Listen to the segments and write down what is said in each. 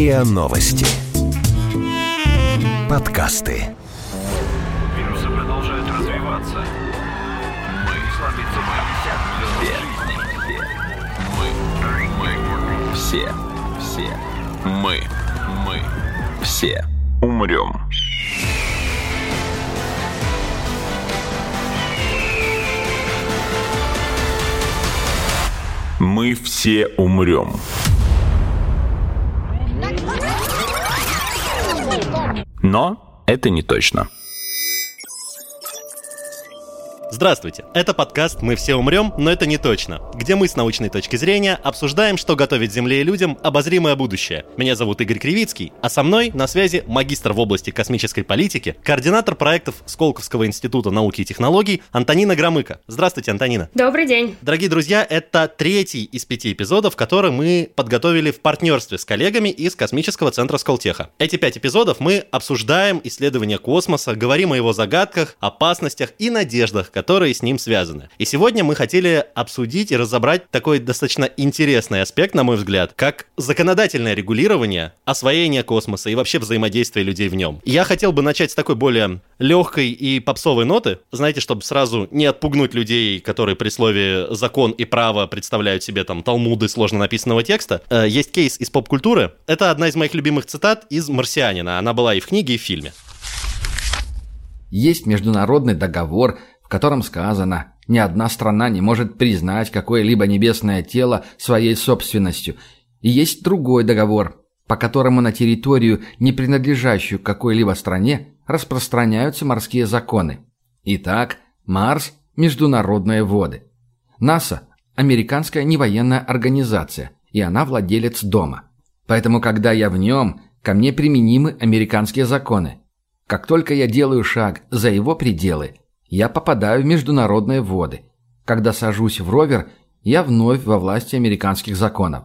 РИА Новости. Подкасты. Вирусы продолжают развиваться. Мы слабится мы. Мы. Мы. Все. Все. Мы. Мы. Все. Умрем. Мы все умрем. Но это не точно. Здравствуйте, это подкаст «Мы все умрем, но это не точно», где мы с научной точки зрения обсуждаем, что готовит Земле и людям обозримое будущее. Меня зовут Игорь Кривицкий, а со мной на связи магистр в области космической политики, координатор проектов Сколковского института науки и технологий Антонина Громыко. Здравствуйте, Антонина. Добрый день. Дорогие друзья, это третий из пяти эпизодов, которые мы подготовили в партнерстве с коллегами из Космического центра Сколтеха. Эти пять эпизодов мы обсуждаем исследования космоса, говорим о его загадках, опасностях и надеждах, которые с ним связаны. И сегодня мы хотели обсудить и разобрать такой достаточно интересный аспект, на мой взгляд, как законодательное регулирование освоения космоса и вообще взаимодействия людей в нем. Я хотел бы начать с такой более легкой и попсовой ноты, знаете, чтобы сразу не отпугнуть людей, которые при слове «закон» и «право» представляют себе там талмуды сложно написанного текста. Э, Есть кейс из поп-культуры. Это одна из моих любимых цитат из «Марсианина». Она была и в книге, и в фильме. Есть международный договор, котором сказано, ни одна страна не может признать какое-либо небесное тело своей собственностью. И есть другой договор, по которому на территорию, не принадлежащую какой-либо стране, распространяются морские законы. Итак, Марс – международные воды. НАСА – американская невоенная организация, и она владелец дома. Поэтому, когда я в нем, ко мне применимы американские законы. Как только я делаю шаг за его пределы, я попадаю в международные воды. Когда сажусь в ровер, я вновь во власти американских законов.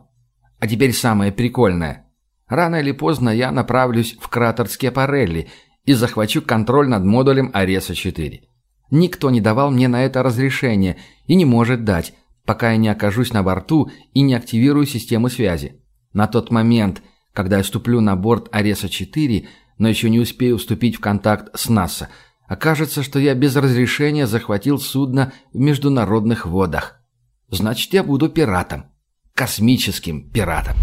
А теперь самое прикольное. Рано или поздно я направлюсь в кратер Скепарелли и захвачу контроль над модулем Ареса-4. Никто не давал мне на это разрешение и не может дать, пока я не окажусь на борту и не активирую систему связи. На тот момент, когда я ступлю на борт Ареса-4, но еще не успею вступить в контакт с НАСА, окажется, что я без разрешения захватил судно в международных водах. Значит, я буду пиратом. Космическим пиратом.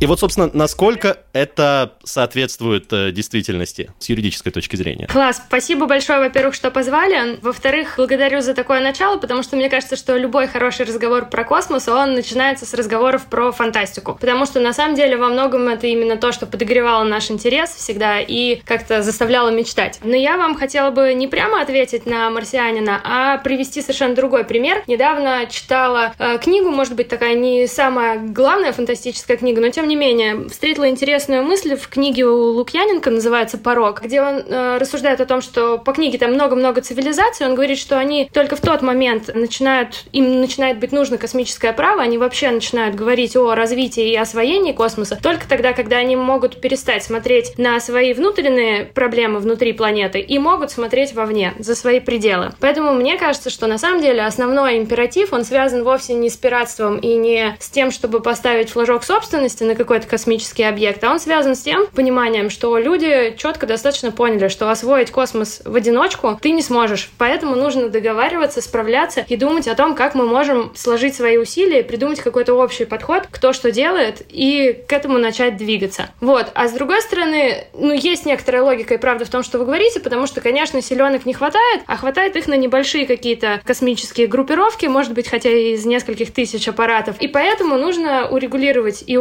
И вот, собственно, насколько это соответствует э, действительности с юридической точки зрения? Класс, спасибо большое, во-первых, что позвали. Во-вторых, благодарю за такое начало, потому что мне кажется, что любой хороший разговор про космос, он начинается с разговоров про фантастику. Потому что на самом деле во многом это именно то, что подогревало наш интерес всегда и как-то заставляло мечтать. Но я вам хотела бы не прямо ответить на марсианина, а привести совершенно другой пример. Недавно читала э, книгу, может быть, такая не самая главная фантастическая книга, но тем не менее, встретила интересную мысль в книге у Лукьяненко, называется «Порог», где он э, рассуждает о том, что по книге там много-много цивилизаций, он говорит, что они только в тот момент начинают, им начинает быть нужно космическое право, они вообще начинают говорить о развитии и освоении космоса только тогда, когда они могут перестать смотреть на свои внутренние проблемы внутри планеты и могут смотреть вовне, за свои пределы. Поэтому мне кажется, что на самом деле основной императив, он связан вовсе не с пиратством и не с тем, чтобы поставить флажок собственности на какой-то космический объект, а он связан с тем пониманием, что люди четко достаточно поняли, что освоить космос в одиночку ты не сможешь. Поэтому нужно договариваться, справляться и думать о том, как мы можем сложить свои усилия, придумать какой-то общий подход, кто что делает, и к этому начать двигаться. Вот. А с другой стороны, ну, есть некоторая логика и правда в том, что вы говорите, потому что, конечно, силенок не хватает, а хватает их на небольшие какие-то космические группировки, может быть, хотя и из нескольких тысяч аппаратов. И поэтому нужно урегулировать и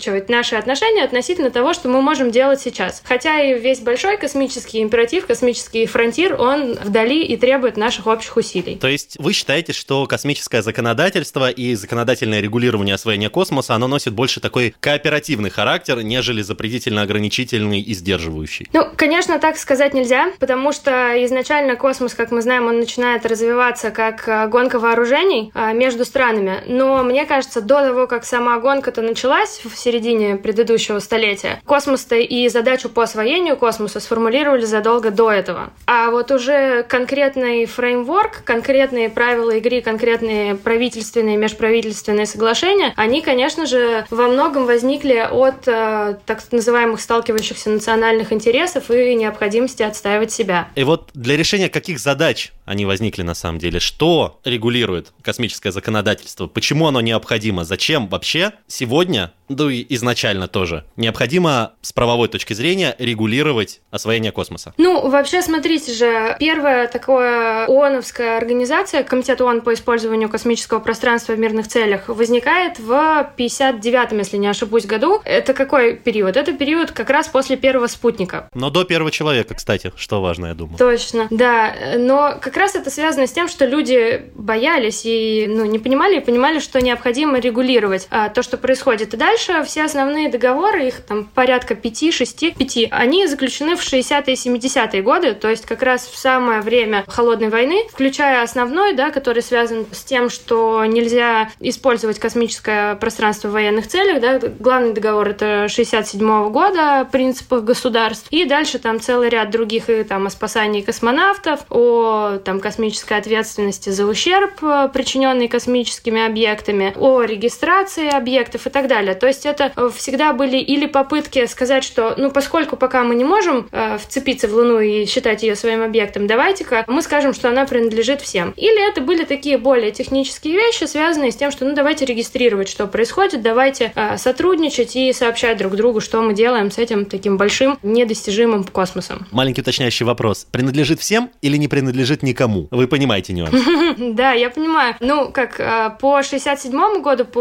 упорядочивать наши отношения относительно того, что мы можем делать сейчас. Хотя и весь большой космический императив, космический фронтир, он вдали и требует наших общих усилий. То есть вы считаете, что космическое законодательство и законодательное регулирование освоения космоса, оно носит больше такой кооперативный характер, нежели запретительно ограничительный и сдерживающий? Ну, конечно, так сказать нельзя, потому что изначально космос, как мы знаем, он начинает развиваться как а, гонка вооружений а, между странами. Но мне кажется, до того, как сама гонка-то началась, все середине предыдущего столетия. Космос-то и задачу по освоению космоса сформулировали задолго до этого. А вот уже конкретный фреймворк, конкретные правила игры, конкретные правительственные, межправительственные соглашения, они, конечно же, во многом возникли от э, так называемых сталкивающихся национальных интересов и необходимости отстаивать себя. И вот для решения каких задач они возникли на самом деле? Что регулирует космическое законодательство? Почему оно необходимо? Зачем вообще сегодня ну и изначально тоже, необходимо с правовой точки зрения регулировать освоение космоса? Ну, вообще, смотрите же, первая такая ООНовская организация, Комитет ООН по использованию космического пространства в мирных целях, возникает в 59-м, если не ошибусь, году. Это какой период? Это период как раз после первого спутника. Но до первого человека, кстати, что важно, я думаю. Точно, да. Но как раз это связано с тем, что люди боялись и ну, не понимали, и понимали, что необходимо регулировать а, то, что происходит. И дальше все основные договоры, их там порядка 5, 6, 5, они заключены в 60-е и 70-е годы, то есть как раз в самое время Холодной войны, включая основной, да, который связан с тем, что нельзя использовать космическое пространство в военных целях, да, главный договор это 67 -го года о принципах государств, и дальше там целый ряд других, и там о спасании космонавтов, о там космической ответственности за ущерб, э, причиненный космическими объектами, о регистрации объектов и так далее. То есть это э, всегда были или попытки сказать, что, ну, поскольку пока мы не можем э, вцепиться в Луну и считать ее своим объектом, давайте-ка мы скажем, что она принадлежит всем. Или это были такие более технические вещи, связанные с тем, что, ну, давайте регистрировать, что происходит, давайте э, сотрудничать и сообщать друг другу, что мы делаем с этим таким большим недостижимым космосом. Маленький уточняющий вопрос. Принадлежит всем или не принадлежит никому? Вы понимаете нюанс? Да, я понимаю. Ну, как э, по 67 году, по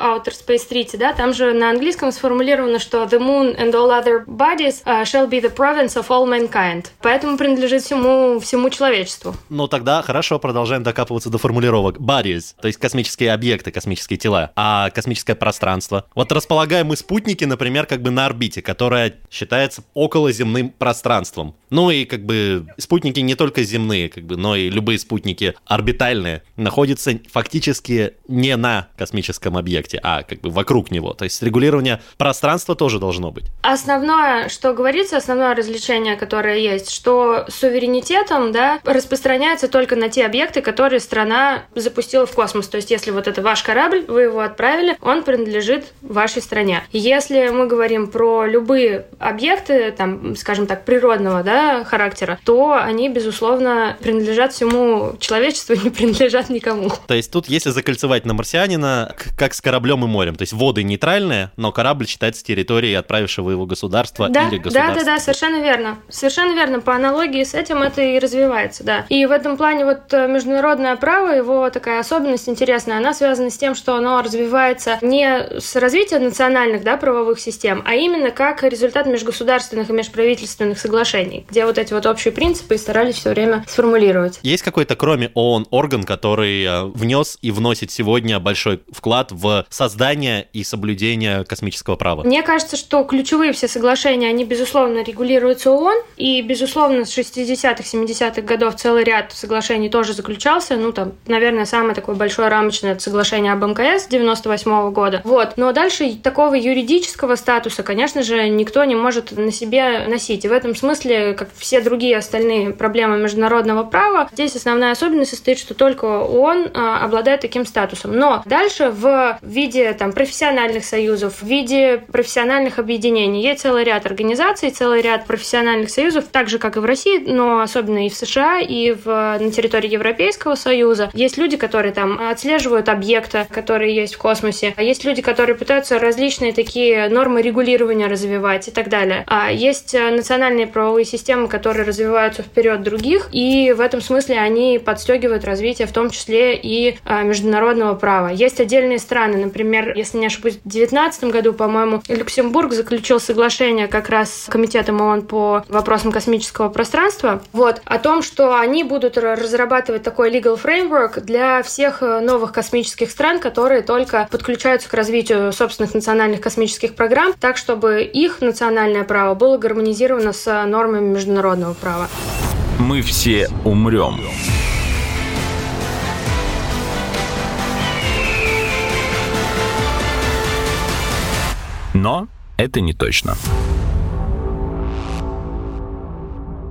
Outer Space Treaty, да, там же на английском сформулировано, что the moon and all other bodies uh, shall be the province of all mankind. Поэтому принадлежит всему, всему человечеству. Ну тогда хорошо, продолжаем докапываться до формулировок. Bodies, то есть космические объекты, космические тела. А космическое пространство? Вот располагаем мы спутники, например, как бы на орбите, которая считается околоземным пространством. Ну и как бы спутники не только земные, как бы, но и любые спутники орбитальные находятся фактически не на космическом объекте, а как бы вокруг него. То есть регулирование пространства тоже должно быть. Основное, что говорится, основное развлечение, которое есть, что суверенитетом да, распространяется только на те объекты, которые страна запустила в космос. То есть если вот это ваш корабль, вы его отправили, он принадлежит вашей стране. Если мы говорим про любые объекты, там, скажем так, природного да, характера, то они, безусловно, принадлежат всему человечеству и не принадлежат никому. То есть тут, если закольцевать на марсианина, как с кораблем и морем, то есть воды не нейтральное, но корабль считается территорией отправившего его государства да, или государства. Да, да, да, совершенно верно. Совершенно верно. По аналогии с этим это и развивается, да. И в этом плане вот э, международное право, его такая особенность интересная, она связана с тем, что оно развивается не с развитием национальных, да, правовых систем, а именно как результат межгосударственных и межправительственных соглашений, где вот эти вот общие принципы и старались все время сформулировать. Есть какой-то, кроме ООН, орган, который э, внес и вносит сегодня большой вклад в создание и соблюдение космического права? Мне кажется, что ключевые все соглашения, они, безусловно, регулируются ООН, и, безусловно, с 60-х, 70-х годов целый ряд соглашений тоже заключался, ну, там, наверное, самое такое большое рамочное это соглашение об МКС 98 -го года. Вот. Но дальше такого юридического статуса, конечно же, никто не может на себе носить. И в этом смысле, как все другие остальные проблемы международного права, здесь основная особенность состоит, что только ООН а, обладает таким статусом. Но дальше в виде там профессиональных профессиональных союзов, в виде профессиональных объединений. Есть целый ряд организаций, целый ряд профессиональных союзов, так же, как и в России, но особенно и в США, и в, на территории Европейского Союза. Есть люди, которые там отслеживают объекты, которые есть в космосе. А есть люди, которые пытаются различные такие нормы регулирования развивать и так далее. А есть э, национальные правовые системы, которые развиваются вперед других, и в этом смысле они подстегивают развитие в том числе и а, международного права. Есть отдельные страны, например, если не ошибусь, 2019 году, по-моему, Люксембург заключил соглашение как раз с Комитетом ООН по вопросам космического пространства, вот, о том, что они будут разрабатывать такой legal framework для всех э, новых космических стран, которые только подключаются к развитию собственных национальных космических программ, так, чтобы их национальное право было гармонизировано с нормами международного права. Мы все умрем. Но это не точно.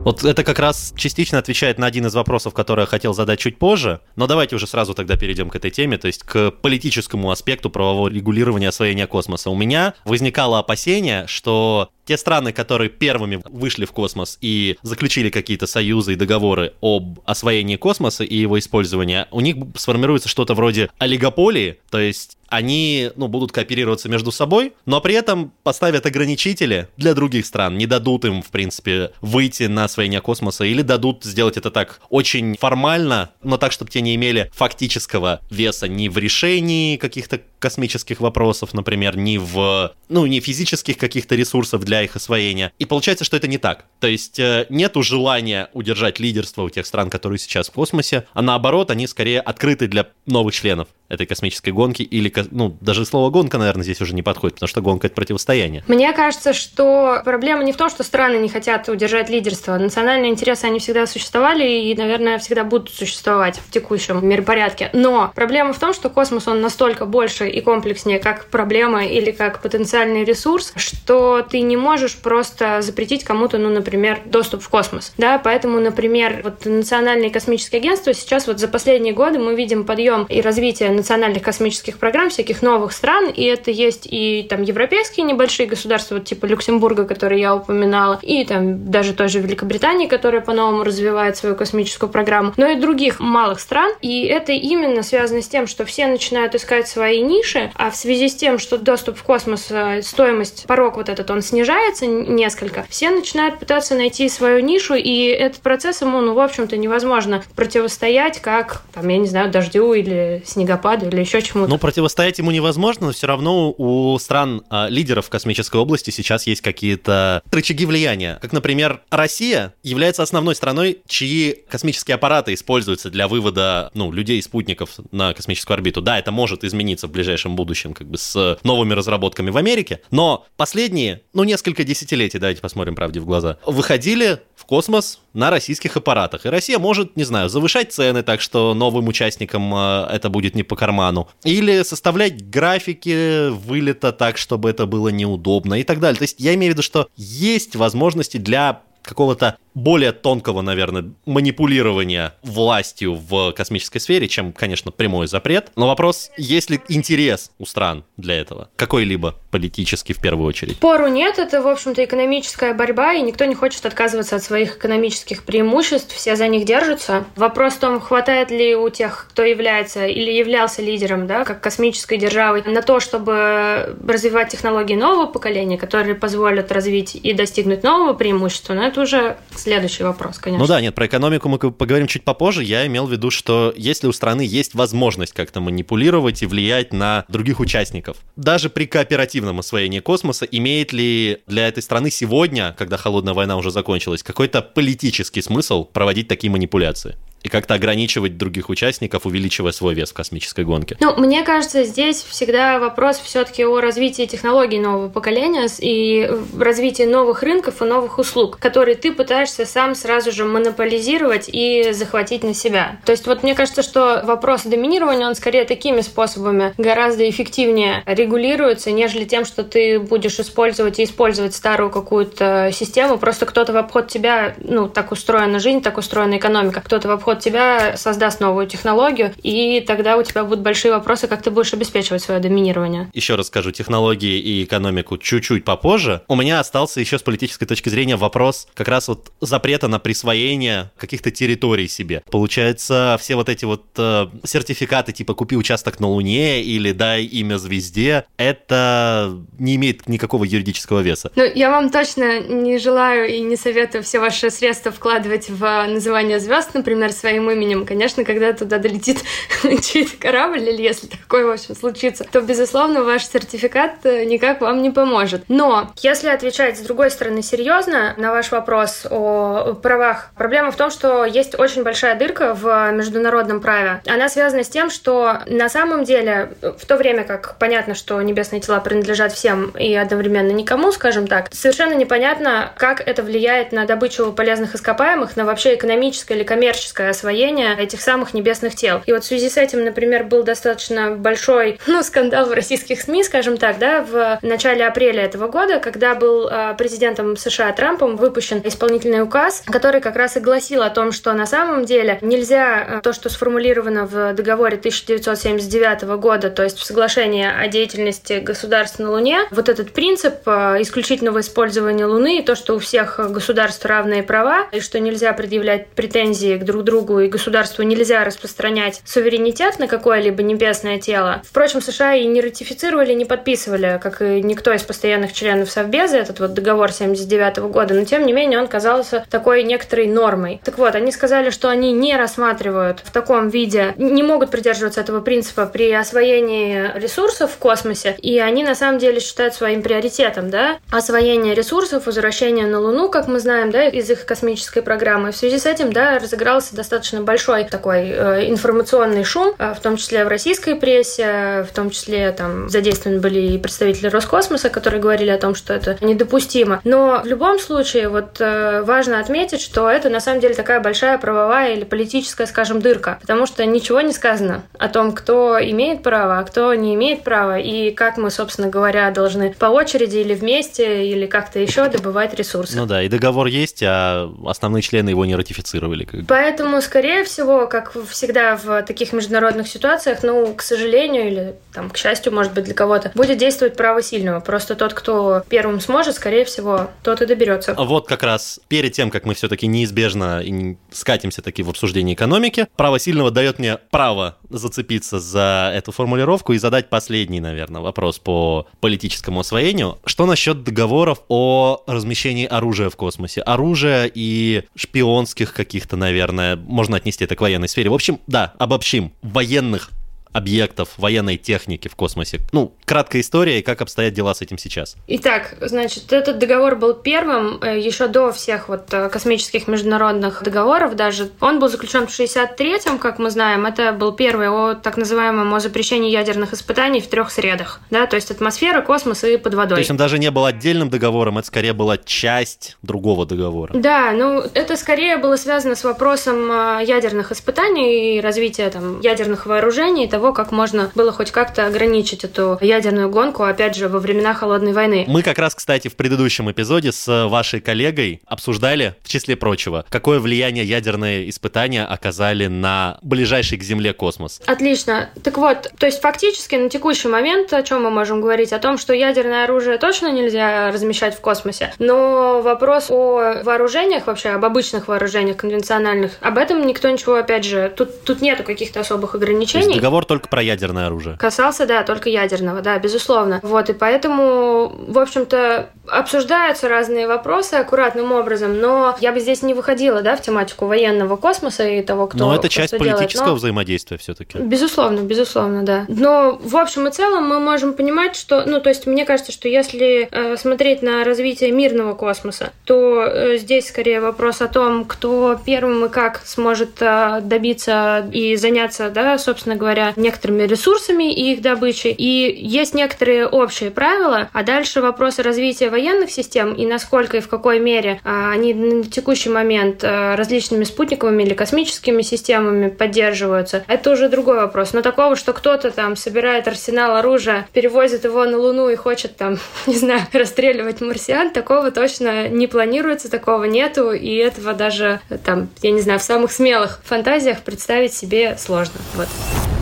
Вот это как раз частично отвечает на один из вопросов, который я хотел задать чуть позже. Но давайте уже сразу тогда перейдем к этой теме, то есть к политическому аспекту правового регулирования освоения космоса. У меня возникало опасение, что те страны, которые первыми вышли в космос и заключили какие-то союзы и договоры об освоении космоса и его использовании, у них сформируется что-то вроде олигополии, то есть они ну, будут кооперироваться между собой, но при этом поставят ограничители для других стран, не дадут им, в принципе, выйти на освоение космоса или дадут сделать это так очень формально, но так, чтобы те не имели фактического веса ни в решении каких-то космических вопросов, например, ни в, ну, не физических каких-то ресурсов для их освоения. И получается, что это не так. То есть э, нету желания удержать лидерство у тех стран, которые сейчас в космосе, а наоборот, они скорее открыты для новых членов этой космической гонки, или, ну, даже слово гонка, наверное, здесь уже не подходит, потому что гонка — это противостояние. Мне кажется, что проблема не в том, что страны не хотят удержать лидерство. Национальные интересы, они всегда существовали и, наверное, всегда будут существовать в текущем миропорядке. Но проблема в том, что космос, он настолько больше и комплекснее, как проблема или как потенциальный ресурс, что ты не можешь просто запретить кому-то, ну, например, доступ в космос. Да, поэтому, например, вот национальные космические агентства сейчас вот за последние годы мы видим подъем и развитие национальных космических программ всяких новых стран, и это есть и там европейские небольшие государства, вот типа Люксембурга, который я упоминала, и там даже той же Великобритании, которая по-новому развивает свою космическую программу, но и других малых стран. И это именно связано с тем, что все начинают искать свои ниши, а в связи с тем, что доступ в космос, э, стоимость, порог вот этот, он снижается несколько, все начинают пытаться найти свою нишу, и этот процесс ему, ну, в общем-то, невозможно противостоять, как, там, я не знаю, дождю или снегопаду или еще чему-то. Ну, противостоять ему невозможно, но все равно у стран а, лидеров космической области сейчас есть какие-то рычаги влияния. Как, например, Россия является основной страной, чьи космические аппараты используются для вывода ну, людей и спутников на космическую орбиту. Да, это может измениться в ближайшем будущем, как бы с новыми разработками в Америке, но последние, ну, несколько десятилетий, давайте посмотрим правде в глаза, выходили в космос на российских аппаратах. И Россия может, не знаю, завышать цены так, что новым участникам э, это будет не по карману. Или составлять графики вылета так, чтобы это было неудобно и так далее. То есть я имею в виду, что есть возможности для какого-то более тонкого, наверное, манипулирования властью в космической сфере, чем, конечно, прямой запрет. Но вопрос, есть ли интерес у стран для этого? Какой-либо политический в первую очередь? Пору нет, это, в общем-то, экономическая борьба, и никто не хочет отказываться от своих экономических преимуществ, все за них держатся. Вопрос в том, хватает ли у тех, кто является или являлся лидером, да, как космической державой, на то, чтобы развивать технологии нового поколения, которые позволят развить и достигнуть нового преимущества, но это уже следующий вопрос, конечно. Ну да, нет, про экономику мы поговорим чуть попозже. Я имел в виду, что если у страны есть возможность как-то манипулировать и влиять на других участников, даже при кооперативном освоении космоса, имеет ли для этой страны сегодня, когда холодная война уже закончилась, какой-то политический смысл проводить такие манипуляции? И как-то ограничивать других участников, увеличивая свой вес в космической гонке? Ну, мне кажется, здесь всегда вопрос все-таки о развитии технологий нового поколения и развитии новых рынков и новых услуг, которые ты пытаешься сам сразу же монополизировать и захватить на себя. То есть вот мне кажется, что вопрос доминирования, он скорее такими способами гораздо эффективнее регулируется, нежели тем, что ты будешь использовать и использовать старую какую-то систему. Просто кто-то в обход тебя, ну, так устроена жизнь, так устроена экономика, кто-то в обход обход тебя создаст новую технологию, и тогда у тебя будут большие вопросы, как ты будешь обеспечивать свое доминирование. Еще раз скажу, технологии и экономику чуть-чуть попозже. У меня остался еще с политической точки зрения вопрос как раз вот запрета на присвоение каких-то территорий себе. Получается, все вот эти вот э, сертификаты типа «купи участок на Луне» или «дай имя звезде», это не имеет никакого юридического веса. Ну, я вам точно не желаю и не советую все ваши средства вкладывать в называние звезд, например, своим именем. Конечно, когда туда долетит чей-то корабль, или если такое, в общем, случится, то, безусловно, ваш сертификат э, никак вам не поможет. Но, если отвечать с другой стороны серьезно на ваш вопрос о правах, проблема в том, что есть очень большая дырка в международном праве. Она связана с тем, что на самом деле, в то время как понятно, что небесные тела принадлежат всем и одновременно никому, скажем так, совершенно непонятно, как это влияет на добычу полезных ископаемых, на вообще экономическое или коммерческое освоение этих самых небесных тел. И вот в связи с этим, например, был достаточно большой ну, скандал в российских СМИ, скажем так, да, в начале апреля этого года, когда был а, президентом США Трампом выпущен исполнительный указ, который как раз и гласил о том, что на самом деле нельзя а, то, что сформулировано в договоре 1979 года, то есть в соглашении о деятельности государств на Луне, вот этот принцип а, исключительного использования Луны и то, что у всех государств равные права, и что нельзя предъявлять претензии к друг другу, и государству нельзя распространять суверенитет на какое-либо небесное тело. Впрочем, США и не ратифицировали, не подписывали, как и никто из постоянных членов Совбеза, этот вот договор 79 года, но тем не менее он казался такой некоторой нормой. Так вот, они сказали, что они не рассматривают в таком виде, не могут придерживаться этого принципа при освоении ресурсов в космосе, и они на самом деле считают своим приоритетом, да, освоение ресурсов, возвращение на Луну, как мы знаем, да, из их космической программы. В связи с этим, да, разыгрался достаточно большой такой э, информационный шум, э, в том числе в российской прессе, в том числе там задействованы были и представители Роскосмоса, которые говорили о том, что это недопустимо. Но в любом случае, вот э, важно отметить, что это на самом деле такая большая правовая или политическая, скажем, дырка, потому что ничего не сказано о том, кто имеет право, а кто не имеет права, и как мы, собственно говоря, должны по очереди или вместе, или как-то еще добывать ресурсы. Ну да, и договор есть, а основные члены его не ратифицировали. Поэтому, скорее всего, как всегда в таких международных ситуациях, ну, к сожалению, или там, к счастью, может быть, для кого-то, будет действовать право сильного. Просто тот, кто первым сможет, скорее всего, тот и доберется. Вот как раз перед тем, как мы все-таки неизбежно скатимся таки в обсуждении экономики, право сильного дает мне право зацепиться за эту формулировку и задать последний, наверное, вопрос по политическому освоению. Что насчет договоров о размещении оружия в космосе? Оружия и шпионских каких-то, наверное, можно отнести это к военной сфере. В общем, да, обобщим. Военных объектов военной техники в космосе. Ну, краткая история и как обстоят дела с этим сейчас. Итак, значит, этот договор был первым э, еще до всех вот э, космических международных договоров даже. Он был заключен в 63-м, как мы знаем. Это был первый о так называемом о запрещении ядерных испытаний в трех средах. Да, то есть атмосфера, космос и под водой. То есть он даже не был отдельным договором, это скорее была часть другого договора. Да, ну это скорее было связано с вопросом э, ядерных испытаний и развития там ядерных вооружений, того, как можно было хоть как-то ограничить эту ядерную гонку, опять же, во времена Холодной войны. Мы как раз, кстати, в предыдущем эпизоде с вашей коллегой обсуждали, в числе прочего, какое влияние ядерные испытания оказали на ближайший к Земле космос. Отлично. Так вот, то есть фактически на текущий момент о чем мы можем говорить? О том, что ядерное оружие точно нельзя размещать в космосе, но вопрос о вооружениях вообще, об обычных вооружениях конвенциональных, об этом никто ничего, опять же, тут, тут нету каких-то особых ограничений. Договор только про ядерное оружие. Касался, да, только ядерного, да, безусловно. Вот, и поэтому, в общем-то, обсуждаются разные вопросы аккуратным образом, но я бы здесь не выходила, да, в тематику военного космоса и того, кто Но это кто часть что политического делает. Но... взаимодействия все-таки. Безусловно, безусловно, да. Но в общем и целом мы можем понимать, что, ну, то есть мне кажется, что если э, смотреть на развитие мирного космоса, то э, здесь скорее вопрос о том, кто первым и как сможет э, добиться и заняться, да, собственно говоря, некоторыми ресурсами и их добычей. И есть некоторые общие правила, а дальше вопросы развития военных систем и насколько и в какой мере а, они на текущий момент а, различными спутниковыми или космическими системами поддерживаются, это уже другой вопрос. Но такого, что кто-то там собирает арсенал оружия, перевозит его на Луну и хочет там, не знаю, расстреливать марсиан, такого точно не планируется, такого нету, и этого даже там, я не знаю, в самых смелых фантазиях представить себе сложно. Вот.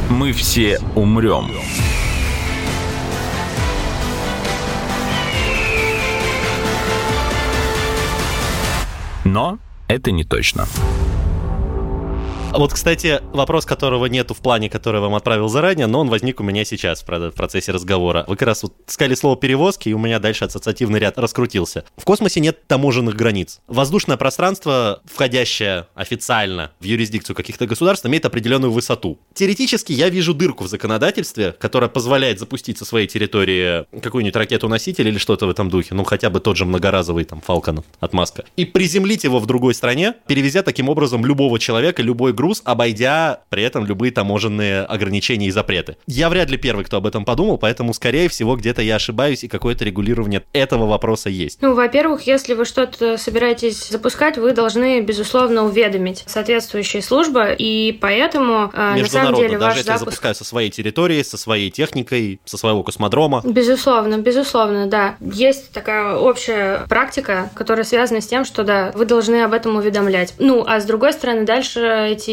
Мы все умрем. Но это не точно. Вот, кстати, вопрос, которого нету в плане, который я вам отправил заранее, но он возник у меня сейчас в процессе разговора. Вы как раз вот сказали слово перевозки, и у меня дальше ассоциативный ряд раскрутился. В космосе нет таможенных границ. Воздушное пространство, входящее официально в юрисдикцию каких-то государств, имеет определенную высоту. Теоретически я вижу дырку в законодательстве, которая позволяет запустить со своей территории какую-нибудь ракету-носитель или что-то в этом духе, ну хотя бы тот же многоразовый там Falcon от Маска, и приземлить его в другой стране, перевезя таким образом любого человека, любой группы груз, обойдя при этом любые таможенные ограничения и запреты. Я вряд ли первый, кто об этом подумал, поэтому, скорее всего, где-то я ошибаюсь, и какое-то регулирование этого вопроса есть. Ну, во-первых, если вы что-то собираетесь запускать, вы должны, безусловно, уведомить соответствующие службы, и поэтому, э, на самом деле, даже ваш если я запуск... запускаю со своей территории, со своей техникой, со своего космодрома. Безусловно, безусловно, да. Есть такая общая практика, которая связана с тем, что, да, вы должны об этом уведомлять. Ну, а с другой стороны, дальше эти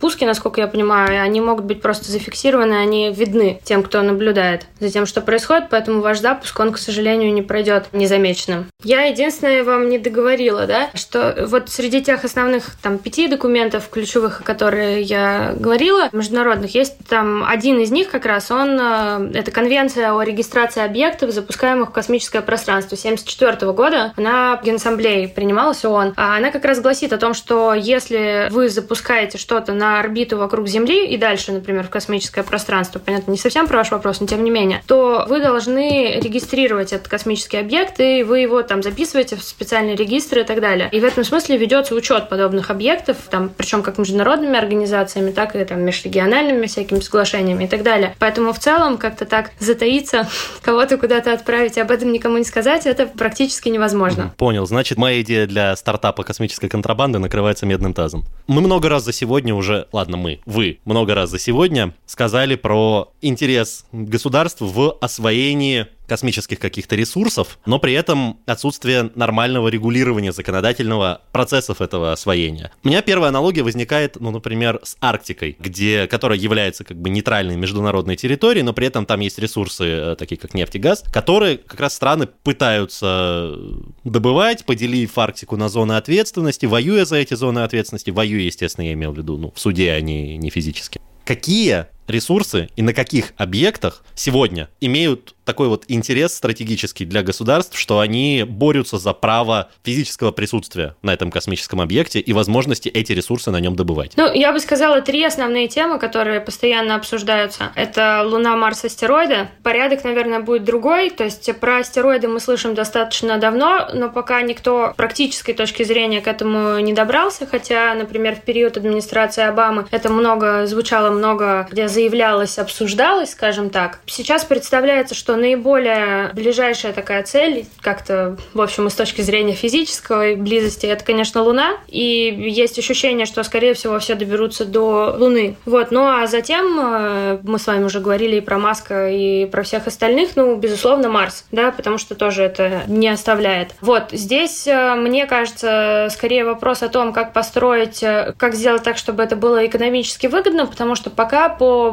пуски, насколько я понимаю, они могут быть просто зафиксированы, они видны тем, кто наблюдает за тем, что происходит, поэтому ваш запуск, он, к сожалению, не пройдет незамеченным. Я единственное вам не договорила, да, что вот среди тех основных там пяти документов ключевых, о которых я говорила, международных, есть там один из них как раз, он, э, это конвенция о регистрации объектов, запускаемых в космическое пространство 1974 года. Она в Генассамблее принималась ООН. А она как раз гласит о том, что если вы запускаете что-то на орбиту вокруг Земли и дальше, например, в космическое пространство, понятно, не совсем про ваш вопрос, но тем не менее, то вы должны регистрировать этот космический объект, и вы его там записываете в специальные регистры и так далее. И в этом смысле ведется учет подобных объектов, там, причем как международными организациями, так и там межрегиональными всякими соглашениями и так далее. Поэтому в целом как-то так затаиться, кого-то куда-то отправить и об этом никому не сказать, это практически невозможно. Понял. Значит, моя идея для стартапа космической контрабанды накрывается медным тазом. Мы много раз за сегодня уже, ладно, мы, вы, много раз за сегодня сказали про интерес государств в освоении космических каких-то ресурсов, но при этом отсутствие нормального регулирования законодательного процессов этого освоения. У меня первая аналогия возникает, ну, например, с Арктикой, где, которая является как бы нейтральной международной территорией, но при этом там есть ресурсы, э, такие как нефть и газ, которые как раз страны пытаются добывать, поделив Арктику на зоны ответственности, воюя за эти зоны ответственности, воюя, естественно, я имел в виду, ну, в суде, а не, не физически. Какие ресурсы и на каких объектах сегодня имеют такой вот интерес стратегический для государств, что они борются за право физического присутствия на этом космическом объекте и возможности эти ресурсы на нем добывать. Ну, я бы сказала, три основные темы, которые постоянно обсуждаются. Это Луна, Марс, астероиды. Порядок, наверное, будет другой. То есть про астероиды мы слышим достаточно давно, но пока никто практической точки зрения к этому не добрался. Хотя, например, в период администрации Обамы это много звучало много, где заявлялось, обсуждалось, скажем так. Сейчас представляется, что наиболее ближайшая такая цель, как-то, в общем, и с точки зрения физической близости, это, конечно, Луна. И есть ощущение, что, скорее всего, все доберутся до Луны. Вот. Ну а затем э, мы с вами уже говорили и про Маска, и про всех остальных, ну, безусловно, Марс, да, потому что тоже это не оставляет. Вот. Здесь, э, мне кажется, скорее вопрос о том, как построить, э, как сделать так, чтобы это было экономически выгодно, потому что пока по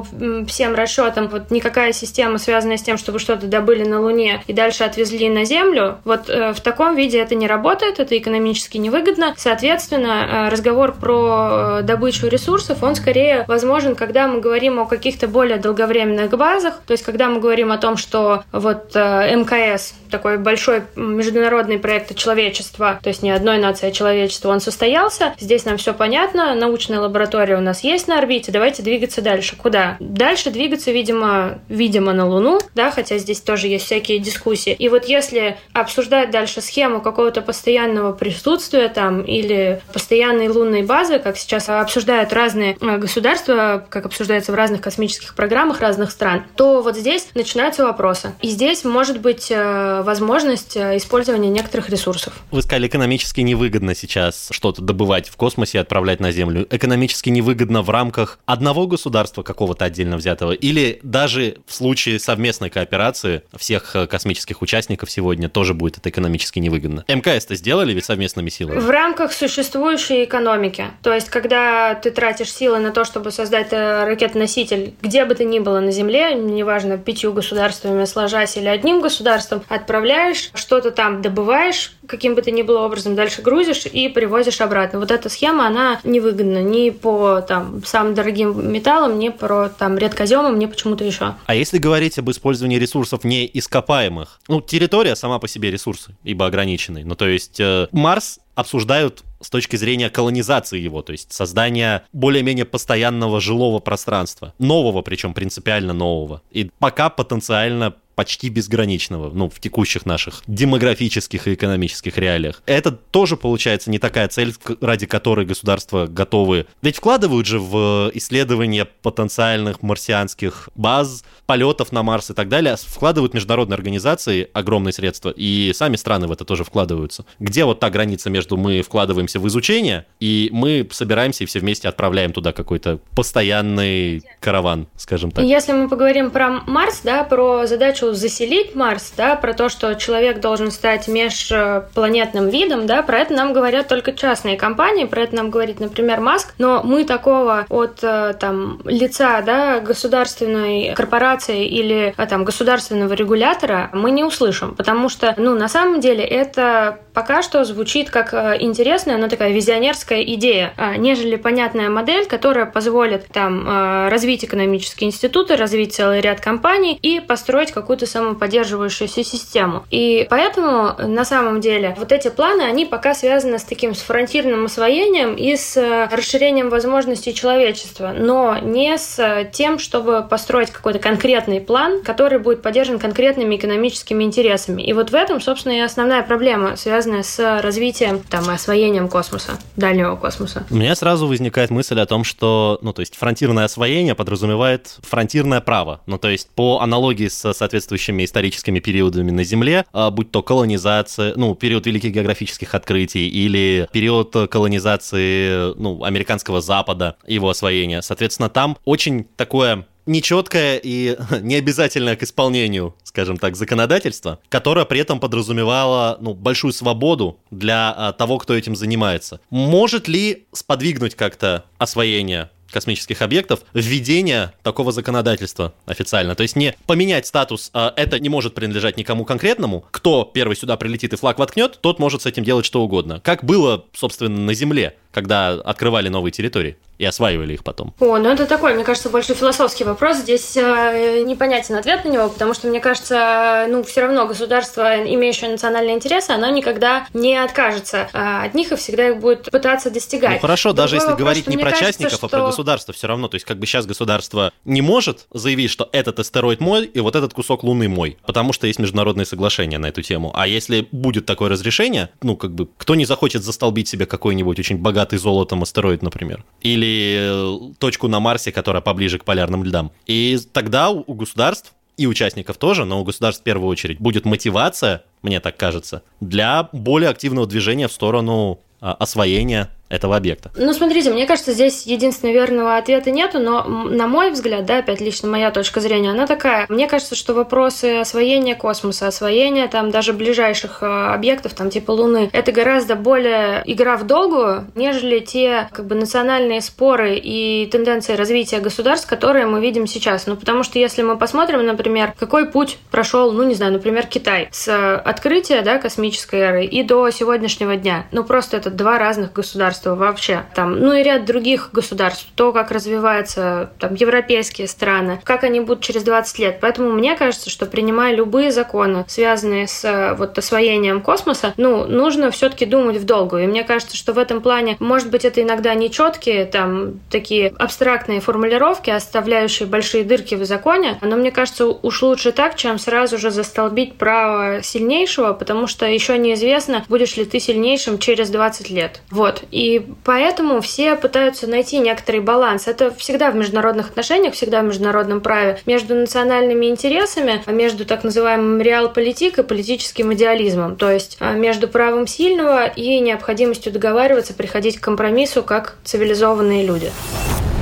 всем расчетам вот никакая система, связанная с тем, чтобы что что-то добыли на Луне и дальше отвезли на Землю, вот э, в таком виде это не работает, это экономически невыгодно. Соответственно, э, разговор про э, добычу ресурсов, он скорее возможен, когда мы говорим о каких-то более долговременных базах, то есть когда мы говорим о том, что вот МКС, такой большой международный проект человечества, то есть не одной нации, а человечества, он состоялся, здесь нам все понятно, научная лаборатория у нас есть на орбите, давайте двигаться дальше. Куда? Дальше двигаться, видимо, видимо, на Луну, да, хотя здесь тоже есть всякие дискуссии. И вот если обсуждать дальше схему какого-то постоянного присутствия там или постоянной лунной базы, как сейчас обсуждают разные э, государства, как обсуждается в разных космических программах разных стран, то вот здесь начинаются вопросы. И здесь может быть э, возможность э, использования некоторых ресурсов. Вы сказали, экономически невыгодно сейчас что-то добывать в космосе и отправлять на Землю. Экономически невыгодно в рамках одного государства какого-то отдельно взятого или даже в случае совместной кооперации операции всех э, космических участников сегодня тоже будет это экономически невыгодно. МКС-то сделали ведь совместными силами? В рамках существующей экономики. То есть, когда ты тратишь силы на то, чтобы создать э, ракетоноситель, где бы ты ни было на Земле, неважно, пятью государствами сложась или одним государством, отправляешь, что-то там добываешь, каким бы то ни было образом, дальше грузишь и привозишь обратно. Вот эта схема, она невыгодна ни по там, самым дорогим металлам, ни про там, редкоземам, ни почему-то еще. А если говорить об использовании ресурсов неископаемых. Ну, территория сама по себе ресурсы, ибо ограниченный. Ну, то есть э, Марс обсуждают с точки зрения колонизации его, то есть создания более-менее постоянного жилого пространства, нового, причем принципиально нового, и пока потенциально почти безграничного, ну, в текущих наших демографических и экономических реалиях. Это тоже, получается, не такая цель, ради которой государства готовы... Ведь вкладывают же в исследование потенциальных марсианских баз, полетов на Марс и так далее, вкладывают международные организации огромные средства, и сами страны в это тоже вкладываются. Где вот та граница между мы вкладываемся в изучение, и мы собираемся и все вместе отправляем туда какой-то постоянный караван, скажем так. Если мы поговорим про Марс, да, про задачу заселить Марс, да, про то, что человек должен стать межпланетным видом, да, про это нам говорят только частные компании, про это нам говорит, например, Маск, но мы такого от э, там лица, да, государственной корпорации или э, там государственного регулятора мы не услышим, потому что, ну, на самом деле это пока что звучит как э, интересная, но такая визионерская идея, а, нежели понятная модель, которая позволит там развить экономические институты, развить целый ряд компаний и построить какую-то самоподдерживающуюся систему. И поэтому на самом деле вот эти планы, они пока связаны с таким с фронтирным освоением и с э, расширением возможностей человечества, но не с тем, чтобы построить какой-то конкретный план, который будет поддержан конкретными экономическими интересами. И вот в этом, собственно, и основная проблема, связанная с развитием, там, освоением космоса, дальнего космоса. У меня сразу возникает мысль о том, что, ну, то есть фронтирное освоение подразумевает фронтирное право. Ну, то есть по аналогии с соответствующими историческими периодами на Земле, а, будь то колонизация, ну, период великих географических открытий или период колонизации, ну, американского Запада, его освоения. Соответственно, там очень такое нечеткое и необязательное к исполнению, скажем так, законодательство, которое при этом подразумевало ну, большую свободу для а, того, кто этим занимается. Может ли сподвигнуть как-то освоение космических объектов введение такого законодательства официально. То есть не поменять статус, а это не может принадлежать никому конкретному. Кто первый сюда прилетит и флаг воткнет, тот может с этим делать что угодно. Как было, собственно, на Земле, когда открывали новые территории и осваивали их потом? О, ну это такой, мне кажется, больше философский вопрос. Здесь э, непонятен ответ на него, потому что, мне кажется, ну, все равно государство, имеющее национальные интересы, оно никогда не откажется э, от них и всегда их будет пытаться достигать. Ну хорошо, Другой даже если вопрос, говорить не про кажется, частников, что... а про государство все равно. То есть как бы сейчас государство не может заявить, что этот астероид мой и вот этот кусок Луны мой, потому что есть международные соглашения на эту тему. А если будет такое разрешение, ну как бы кто не захочет застолбить себе какой-нибудь очень богатый золотом астероид, например, или э, точку на Марсе, которая поближе к полярным льдам. И тогда у государств и участников тоже, но у государств в первую очередь будет мотивация, мне так кажется, для более активного движения в сторону а, освоения этого объекта. Ну, смотрите, мне кажется, здесь единственного верного ответа нету, но, на мой взгляд, да, опять лично моя точка зрения, она такая. Мне кажется, что вопросы освоения космоса, освоения там даже ближайших э, объектов, там типа Луны, это гораздо более игра в долгую, нежели те как бы национальные споры и тенденции развития государств, которые мы видим сейчас. Ну, потому что если мы посмотрим, например, какой путь прошел, ну, не знаю, например, Китай с открытия, да, космической эры и до сегодняшнего дня. Ну, просто это два разных государства государства вообще. Там, ну и ряд других государств. То, как развиваются там, европейские страны, как они будут через 20 лет. Поэтому мне кажется, что принимая любые законы, связанные с вот освоением космоса, ну, нужно все-таки думать в долгую. И мне кажется, что в этом плане, может быть, это иногда нечеткие, там, такие абстрактные формулировки, оставляющие большие дырки в законе, но мне кажется, уж лучше так, чем сразу же застолбить право сильнейшего, потому что еще неизвестно, будешь ли ты сильнейшим через 20 лет. Вот. И и поэтому все пытаются найти некоторый баланс. Это всегда в международных отношениях, всегда в международном праве. Между национальными интересами, а между так называемым реал-политик и политическим идеализмом. То есть а, между правом сильного и необходимостью договариваться, приходить к компромиссу как цивилизованные люди.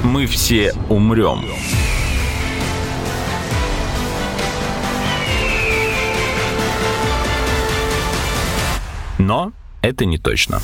Мы все умрем. Но это не точно.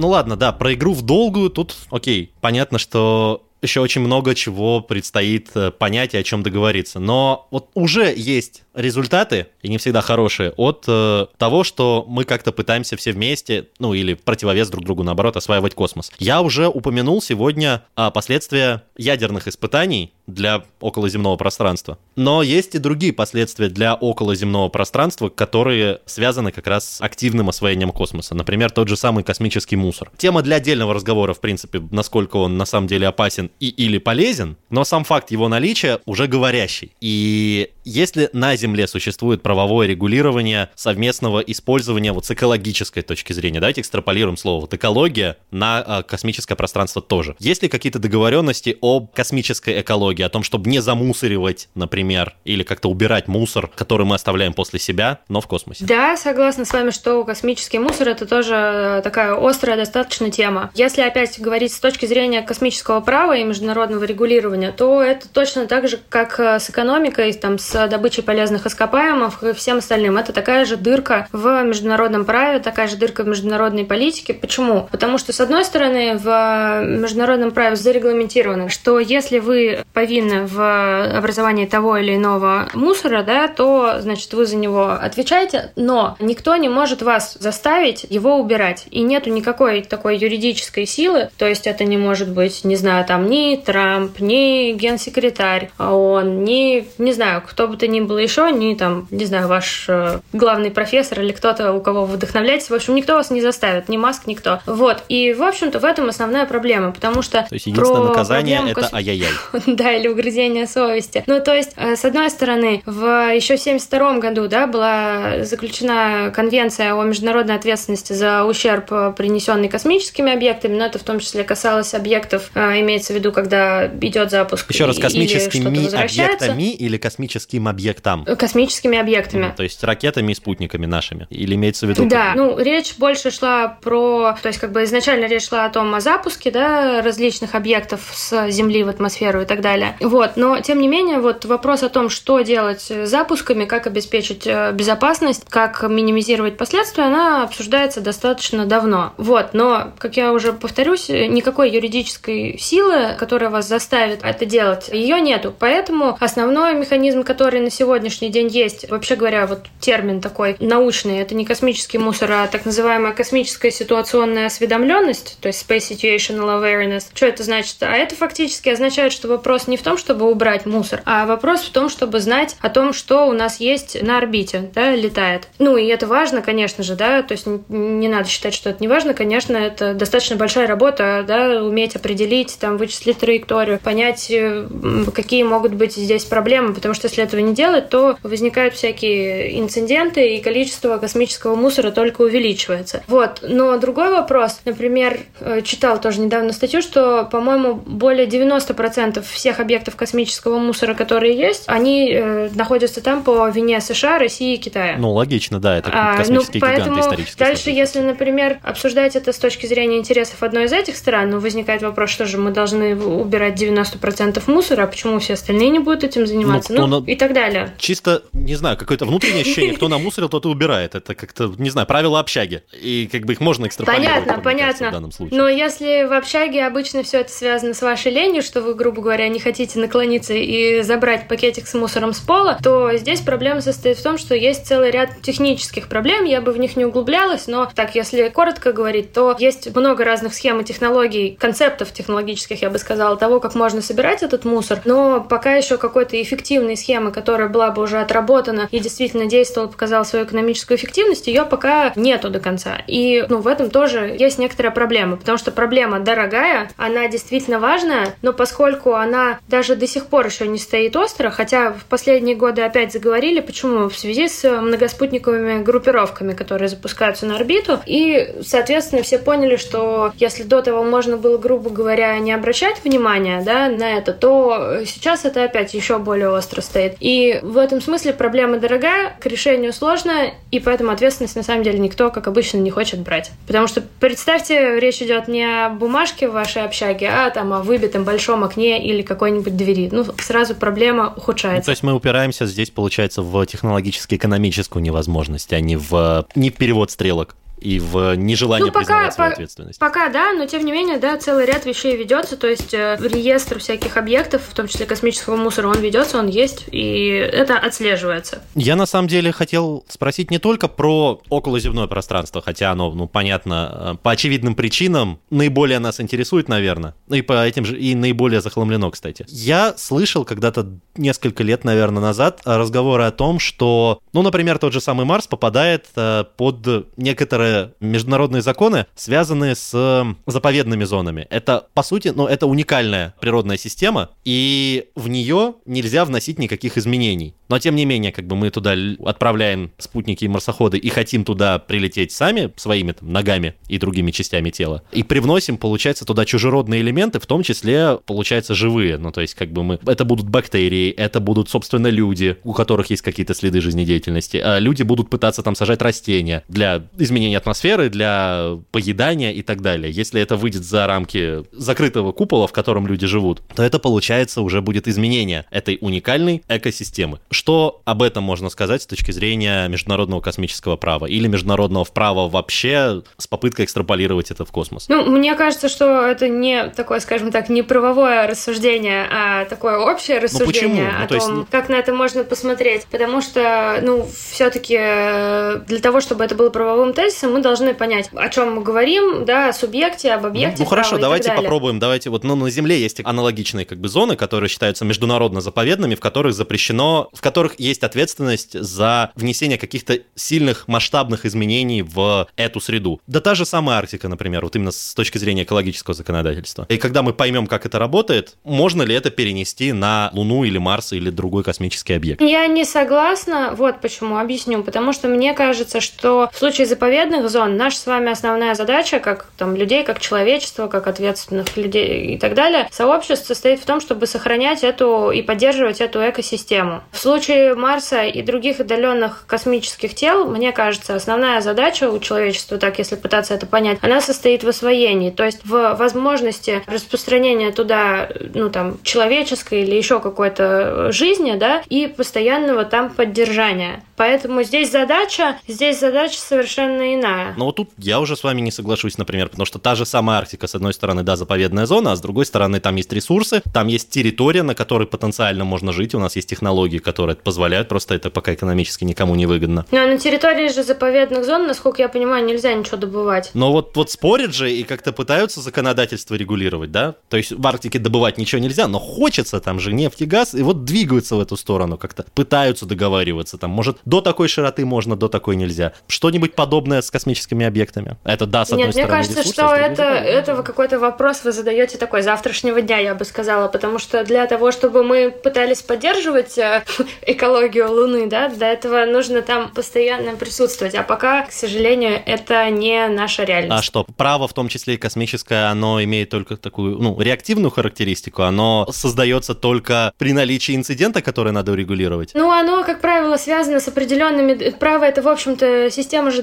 Ну ладно, да, про игру в долгую тут, окей, понятно, что еще очень много чего предстоит э, понять и о чем договориться. Но вот уже есть результаты, и не всегда хорошие, от э, того, что мы как-то пытаемся все вместе, ну или противовес друг другу, наоборот, осваивать космос. Я уже упомянул сегодня о последствия ядерных испытаний для околоземного пространства. Но есть и другие последствия для околоземного пространства, которые связаны как раз с активным освоением космоса. Например, тот же самый космический мусор. Тема для отдельного разговора, в принципе, насколько он на самом деле опасен и или полезен, но сам факт его наличия уже говорящий. И если на Земле существует правовое регулирование совместного использования вот с экологической точки зрения, давайте экстраполируем слово вот экология на а, космическое пространство тоже. Есть ли какие-то договоренности об космической экологии, о том, чтобы не замусоривать, например, или как-то убирать мусор, который мы оставляем после себя, но в космосе? Да, согласна с вами, что космический мусор это тоже такая острая достаточно тема. Если опять говорить с точки зрения космического права и международного регулирования, то это точно так же, как с экономикой, там, с добычей полезных ископаемых и всем остальным. Это такая же дырка в международном праве, такая же дырка в международной политике. Почему? Потому что, с одной стороны, в международном праве зарегламентировано, что если вы повинны в образовании того или иного мусора, да, то, значит, вы за него отвечаете, но никто не может вас заставить его убирать. И нету никакой такой юридической силы, то есть это не может быть, не знаю, там, ни Трамп, ни генсекретарь ООН, ни, не знаю, кто бы то ни было еще, ни там, не знаю, ваш э, главный профессор или кто-то, у кого вы вдохновляетесь. В общем, никто вас не заставит, ни Маск, никто. Вот. И, в общем-то, в этом основная проблема, потому что... То есть единственное наказание — это кос... ай-яй-яй. да, или угрызение совести. Ну, то есть, э, с одной стороны, в еще 72 году, да, была заключена конвенция о международной ответственности за ущерб, э, принесенный космическими объектами, но это в том числе касалось объектов, имеется в виду, когда идет запуск. Еще раз, космическими объектами или космическими космическим объектам. Космическими объектами. Mm, то есть ракетами и спутниками нашими. Или имеется в виду... Да, ну, речь больше шла про... То есть, как бы изначально речь шла о том, о запуске, да, различных объектов с Земли в атмосферу и так далее. Вот, но, тем не менее, вот вопрос о том, что делать с запусками, как обеспечить э, безопасность, как минимизировать последствия, она обсуждается достаточно давно. Вот, но, как я уже повторюсь, никакой юридической силы, которая вас заставит это делать, ее нету. Поэтому основной механизм, который который на сегодняшний день есть, вообще говоря, вот термин такой научный, это не космический мусор, а так называемая космическая ситуационная осведомленность, то есть Space Situational Awareness. Что это значит? А это фактически означает, что вопрос не в том, чтобы убрать мусор, а вопрос в том, чтобы знать о том, что у нас есть на орбите, да, летает. Ну, и это важно, конечно же, да, то есть не надо считать, что это не важно, конечно, это достаточно большая работа, да, уметь определить, там, вычислить траекторию, понять, э, какие могут быть здесь проблемы, потому что если этого не делать, то возникают всякие инциденты, и количество космического мусора только увеличивается. Вот. Но другой вопрос, например, э, читал тоже недавно статью, что, по-моему, более 90% всех объектов космического мусора, которые есть, они э, находятся там по вине США, России и Китая. Ну, логично, да, это а, космические ну, поэтому гиганты исторические. Дальше, если, например, обсуждать это с точки зрения интересов одной из этих стран, ну, возникает вопрос, что же мы должны убирать 90% мусора, а почему все остальные не будут этим заниматься? Ну, ну, и так далее. Чисто, не знаю, какое-то внутреннее ощущение, кто намусорил, тот и убирает. Это как-то, не знаю, правила общаги. И как бы их можно экстраполировать. Понятно, понятно. В данном случае. Но если в общаге обычно все это связано с вашей ленью, что вы, грубо говоря, не хотите наклониться и забрать пакетик с мусором с пола, то здесь проблема состоит в том, что есть целый ряд технических проблем, я бы в них не углублялась, но так, если коротко говорить, то есть много разных схем и технологий, концептов технологических, я бы сказала, того, как можно собирать этот мусор, но пока еще какой-то эффективной схемы которая была бы уже отработана и действительно действовала, показала свою экономическую эффективность, ее пока нету до конца. И ну, в этом тоже есть некоторая проблема, потому что проблема дорогая, она действительно важная, но поскольку она даже до сих пор еще не стоит остро, хотя в последние годы опять заговорили, почему? В связи с многоспутниковыми группировками, которые запускаются на орбиту, и, соответственно, все поняли, что если до того можно было, грубо говоря, не обращать внимания да, на это, то сейчас это опять еще более остро стоит. И в этом смысле проблема дорогая, к решению сложная, и поэтому ответственность на самом деле никто, как обычно, не хочет брать. Потому что представьте, речь идет не о бумажке в вашей общаге, а там о выбитом большом окне или какой-нибудь двери. Ну, сразу проблема ухудшается. Ну, то есть мы упираемся здесь, получается, в технологически-экономическую невозможность, а не в, не в перевод стрелок и в нежелании ну, пока, признавать свою ответственность. Пока да, но тем не менее, да, целый ряд вещей ведется, то есть э, реестр всяких объектов, в том числе космического мусора, он ведется, он есть, и это отслеживается. Я на самом деле хотел спросить не только про околоземное пространство, хотя оно, ну, понятно, э, по очевидным причинам наиболее нас интересует, наверное, ну и по этим же, и наиболее захламлено, кстати. Я слышал когда-то несколько лет, наверное, назад разговоры о том, что, ну, например, тот же самый Марс попадает э, под некоторое первое, международные законы связаны с э, заповедными зонами. Это, по сути, ну, это уникальная природная система, и в нее нельзя вносить никаких изменений. Но, тем не менее, как бы мы туда отправляем спутники и марсоходы и хотим туда прилететь сами своими там, ногами и другими частями тела. И привносим, получается, туда чужеродные элементы, в том числе, получается, живые. Ну, то есть, как бы мы... Это будут бактерии, это будут, собственно, люди, у которых есть какие-то следы жизнедеятельности. А люди будут пытаться там сажать растения для изменения атмосферы, для поедания и так далее. Если это выйдет за рамки закрытого купола, в котором люди живут, то это, получается, уже будет изменение этой уникальной экосистемы. Что об этом можно сказать с точки зрения международного космического права или международного права вообще с попыткой экстраполировать это в космос? Ну, мне кажется, что это не такое, скажем так, не правовое рассуждение, а такое общее рассуждение ну, о ну, том, есть... как на это можно посмотреть. Потому что, ну, все-таки э, для того, чтобы это было правовым тезисом, мы должны понять, о чем мы говорим, да, о субъекте, об объекте. Ну, ну хорошо, давайте попробуем. Давайте вот, ну, на Земле есть аналогичные как бы зоны, которые считаются международно заповедными, в которых запрещено, в которых есть ответственность за внесение каких-то сильных масштабных изменений в эту среду. Да та же самая Арктика, например, вот именно с точки зрения экологического законодательства. И когда мы поймем, как это работает, можно ли это перенести на Луну или Марс или другой космический объект? Я не согласна, вот почему, объясню. Потому что мне кажется, что в случае заповедных зон наша с вами основная задача, как там людей, как человечества, как ответственных людей и так далее, сообщество состоит в том, чтобы сохранять эту и поддерживать эту экосистему. В случае Марса и других отдаленных космических тел, мне кажется, основная задача у человечества, так если пытаться это понять, она состоит в освоении, то есть в возможности распространения туда, ну там, человеческой или еще какой-то жизни, да, и постоянного там поддержания. Поэтому здесь задача, здесь задача совершенно иная. Но вот тут я уже с вами не соглашусь, например, потому что та же самая Арктика, с одной стороны, да, заповедная зона, а с другой стороны, там есть ресурсы, там есть территория, на которой потенциально можно жить, у нас есть технологии, которые это позволяют, просто это пока экономически никому не выгодно. Ну, а на территории же заповедных зон, насколько я понимаю, нельзя ничего добывать. Но вот, вот спорят же и как-то пытаются законодательство регулировать, да? То есть в Арктике добывать ничего нельзя, но хочется там же нефть и газ, и вот двигаются в эту сторону как-то, пытаются договариваться там, может, до такой широты можно, до такой нельзя. Что-нибудь подобное с космическими объектами? Это да, с одной Нет, стороны, мне кажется, ресурсы, что это, это какой-то вопрос вы задаете такой завтрашнего дня, я бы сказала, потому что для того, чтобы мы пытались поддерживать э, экологию Луны, да, для этого нужно там постоянно присутствовать, а пока, к сожалению, это не наша реальность. А что, право, в том числе и космическое, оно имеет только такую, ну, реактивную характеристику, оно создается только при наличии инцидента, который надо урегулировать? Ну, оно, как правило, связано с определенными. Право — это, в общем-то, система же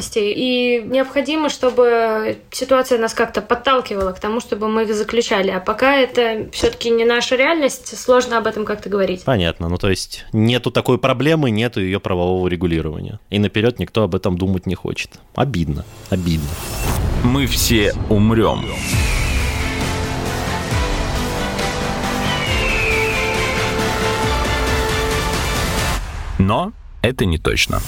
договоренностей, и необходимо, чтобы ситуация нас как-то подталкивала к тому, чтобы мы их заключали. А пока это все-таки не наша реальность, сложно об этом как-то говорить. Понятно. Ну, то есть нету такой проблемы, нету ее правового регулирования. И наперед никто об этом думать не хочет. Обидно. Обидно. Мы все умрем. Но это не точно.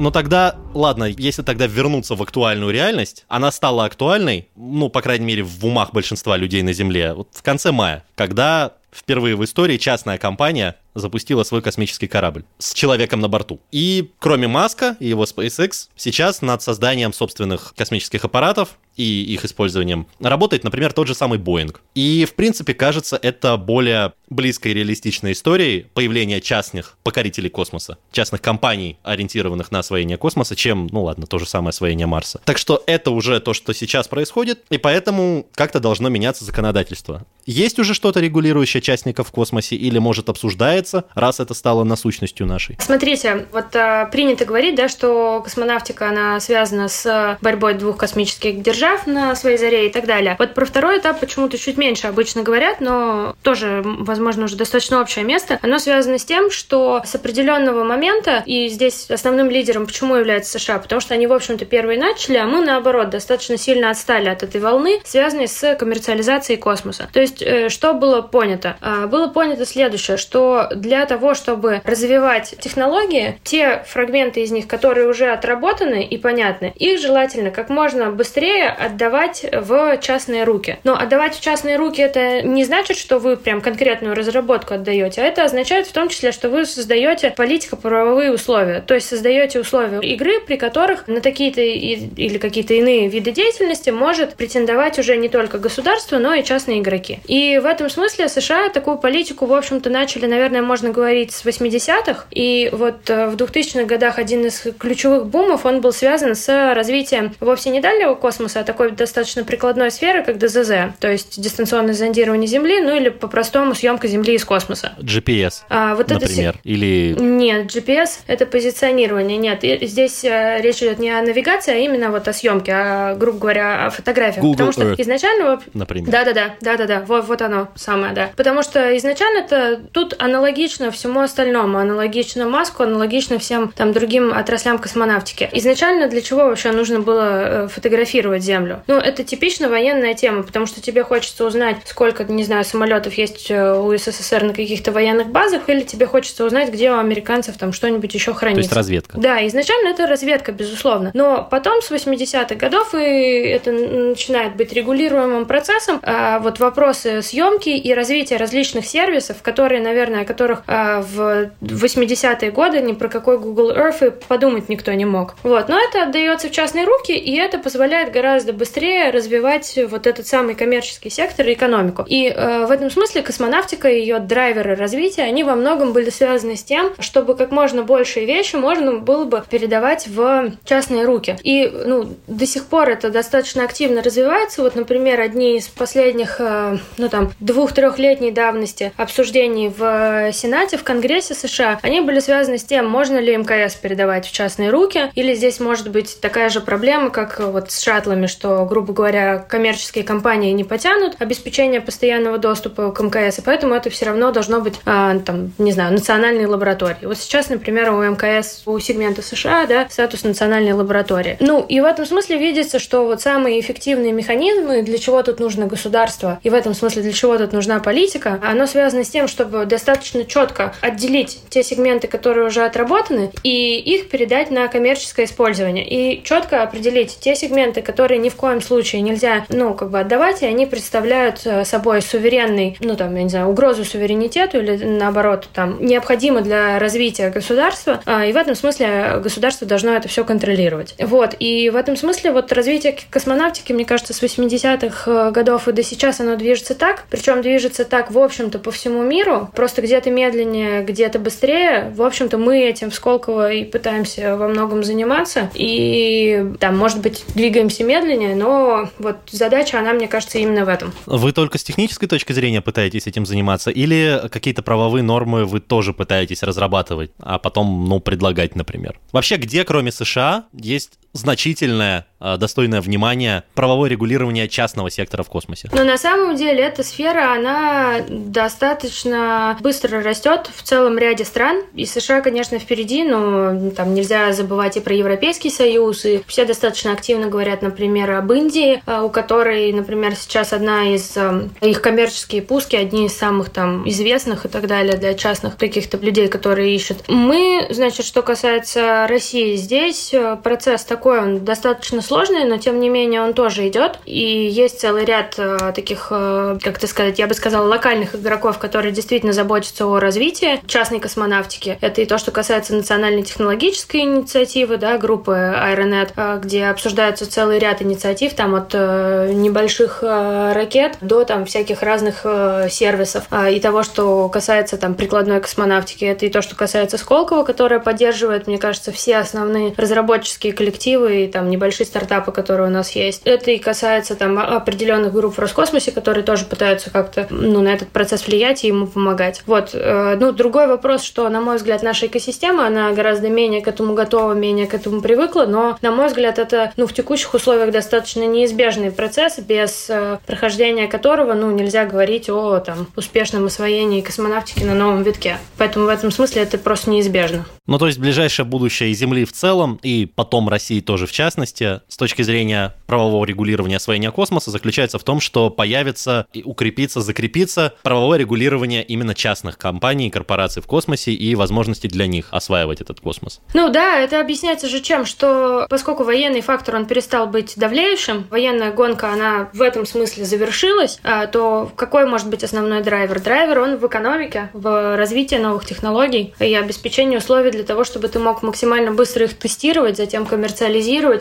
Но тогда, ладно, если тогда вернуться в актуальную реальность, она стала актуальной, ну, по крайней мере, в умах большинства людей на Земле, вот в конце мая, когда впервые в истории частная компания запустила свой космический корабль с человеком на борту. И кроме Маска и его SpaceX, сейчас над созданием собственных космических аппаратов и их использованием работает, например, тот же самый Боинг. И, в принципе, кажется, это более близкой реалистичной историей появления частных покорителей космоса, частных компаний, ориентированных на освоение космоса, чем, ну ладно, то же самое освоение Марса. Так что это уже то, что сейчас происходит, и поэтому как-то должно меняться законодательство. Есть уже что-то регулирующее частников в космосе или, может, обсуждается, раз это стало насущностью нашей? Смотрите, вот а, принято говорить, да, что космонавтика, она связана с борьбой двух космических держав на своей заре и так далее. Вот про второй этап почему-то чуть меньше обычно говорят, но тоже, возможно, уже достаточно общее место. Оно связано с тем, что с определенного момента, и здесь основным лидером почему является США, потому что они, в общем-то, первые начали, а мы, наоборот, достаточно сильно отстали от этой волны, связанной с коммерциализацией космоса. То есть есть, э, что было понято? А, было понято следующее, что для того, чтобы развивать технологии, те фрагменты из них, которые уже отработаны и понятны, их желательно как можно быстрее отдавать в частные руки. Но отдавать в частные руки это не значит, что вы прям конкретную разработку отдаете, а это означает в том числе, что вы создаете политико-правовые условия, то есть создаете условия игры, при которых на такие-то или какие-то иные виды деятельности может претендовать уже не только государство, но и частные игроки. И в этом смысле США такую политику, в общем-то, начали, наверное, можно говорить с 80-х, и вот э, в 2000-х годах один из ключевых бумов, он был связан с развитием вовсе не дальнего космоса, такой достаточно прикладной сферы, как ДЗЗ, то есть дистанционное зондирование Земли, ну или по-простому съемка Земли из космоса. GPS, а, вот например, это... или... Нет, GPS — это позиционирование, нет. И здесь э, речь идет не о навигации, а именно вот о съемке, а, грубо говоря, о фотографиях. Google Потому что Earth, изначально... например. Да-да-да, да-да-да, вот, вот оно самое, да. Потому что изначально это тут аналогично всему остальному, аналогично Маску, аналогично всем там другим отраслям космонавтики. Изначально для чего вообще нужно было э, фотографировать Землю? Ну, это типично военная тема, потому что тебе хочется узнать, сколько, не знаю, самолетов есть э, у СССР на каких-то военных базах, или тебе хочется узнать, где у американцев там что-нибудь еще хранится. То есть разведка. Да, изначально это разведка, безусловно. Но потом с 80-х годов и это начинает быть регулируемым процессом. А вот вопросы съемки и развития различных сервисов, которые, наверное, о которых а, в 80-е годы ни про какой Google Earth и подумать никто не мог. Вот. Но это отдается в частные руки, и это позволяет гораздо быстрее развивать вот этот самый коммерческий сектор и экономику. И э, в этом смысле космонавтика и ее драйверы развития, они во многом были связаны с тем, чтобы как можно больше вещи можно было бы передавать в частные руки. И ну, до сих пор это достаточно активно развивается. Вот, например, одни из последних, э, ну там, двух-трехлетней давности обсуждений в Сенате, в Конгрессе США, они были связаны с тем, можно ли МКС передавать в частные руки, или здесь может быть такая же проблема, как вот с шаттлами, что, грубо говоря, коммерческие компании не потянут обеспечение постоянного доступа к МКС, и поэтому это все равно должно быть, а, там, не знаю, национальной лаборатории. Вот сейчас, например, у МКС, у сегмента США, да, статус национальной лаборатории. Ну, и в этом смысле видится, что вот самые эффективные механизмы, для чего тут нужно государство, и в этом смысле для чего тут нужна политика, оно связано с тем, чтобы достаточно четко отделить те сегменты, которые уже отработаны, и их передать на коммерческое использование. И четко определить те сегменты, которые ни в коем случае нельзя, ну, как бы отдавать, и они представляют э, собой суверенный, ну, там, я не знаю, угрозу суверенитету или, наоборот, там, необходимо для развития государства, а, и в этом смысле государство должно это все контролировать. Вот, и в этом смысле вот развитие космонавтики, мне кажется, с 80-х э, годов и до сейчас оно движется так, причем движется так, в общем-то, по всему миру, просто где-то медленнее, где-то быстрее. В общем-то, мы этим в Сколково и пытаемся во многом заниматься, и там, может быть, двигаемся медленнее, но вот задача, она, мне кажется, именно в этом. Вы только с технической точки зрения пытаетесь этим заниматься, или какие-то правовые нормы вы тоже пытаетесь разрабатывать, а потом, ну, предлагать, например? Вообще, где, кроме США, есть значительное, э, достойное внимания правовое регулирование частного сектора в космосе? Но на самом деле эта сфера, она достаточно быстро растет в целом ряде стран. И США, конечно, впереди, но там нельзя забывать и про Европейский Союз, и все достаточно активно говорят, например, об Индии, э, у которой, например, сейчас одна из э, их коммерческие пуски, одни из самых там известных и так далее для частных каких-то людей, которые ищут. Мы, значит, что касается России, здесь процесс такой такой, он достаточно сложный, но тем не менее он тоже идет. И есть целый ряд э, таких, э, как это сказать, я бы сказала, локальных игроков, которые действительно заботятся о развитии частной космонавтики. Это и то, что касается национальной технологической инициативы, да, группы Aeronet, э, где обсуждается целый ряд инициатив, там от небольших ракет до там всяких разных сервисов. Э, и того, что касается там прикладной космонавтики, это и то, что касается Сколково, которая поддерживает, мне кажется, все основные разработческие коллективы инициативы и там небольшие стартапы, которые у нас есть. Это и касается там определенных групп в Роскосмосе, которые тоже пытаются как-то ну, на этот процесс влиять и ему помогать. Вот. Э, ну, другой вопрос, что, на мой взгляд, наша экосистема, она гораздо менее к этому готова, менее к этому привыкла, но, на мой взгляд, это ну, в текущих условиях достаточно неизбежный процесс, без э, прохождения которого ну, нельзя говорить о там, успешном освоении космонавтики на новом витке. Поэтому в этом смысле это просто неизбежно. Ну, то есть ближайшее будущее Земли в целом, и потом России России тоже в частности, с точки зрения правового регулирования освоения космоса, заключается в том, что появится и укрепится, закрепится правовое регулирование именно частных компаний и корпораций в космосе и возможности для них осваивать этот космос. Ну да, это объясняется же чем, что поскольку военный фактор, он перестал быть давлеющим, военная гонка, она в этом смысле завершилась, а, то какой может быть основной драйвер? Драйвер, он в экономике, в развитии новых технологий и обеспечении условий для того, чтобы ты мог максимально быстро их тестировать, затем коммерциализировать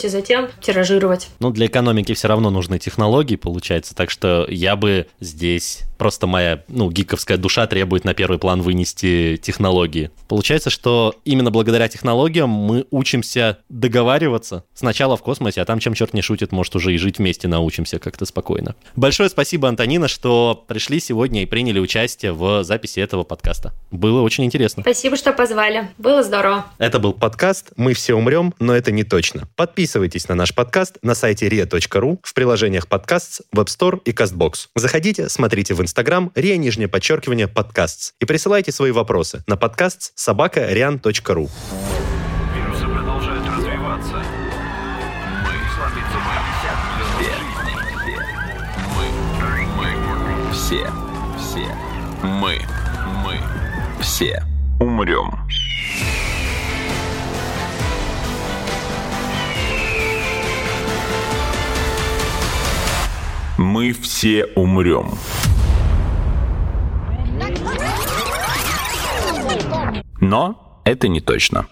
и затем тиражировать. Ну, для экономики все равно нужны технологии, получается, так что я бы здесь просто моя, ну, гиковская душа требует на первый план вынести технологии. Получается, что именно благодаря технологиям мы учимся договариваться сначала в космосе, а там, чем черт не шутит, может, уже и жить вместе научимся как-то спокойно. Большое спасибо, Антонина, что пришли сегодня и приняли участие в записи этого подкаста. Было очень интересно. Спасибо, что позвали. Было здорово. Это был подкаст «Мы все умрем, но это не точно». Подписывайтесь на наш подкаст на сайте ria.ru, в приложениях подкаст, Web Store и CastBox. Заходите, смотрите в Инстаграм ria, нижнее подчеркивание, подкаст. И присылайте свои вопросы на подкаст собака rian.ru. Вирусы продолжают развиваться. Мы Мы, мы, все, все, мы, мы, все умрем. Мы все умрем. Но это не точно.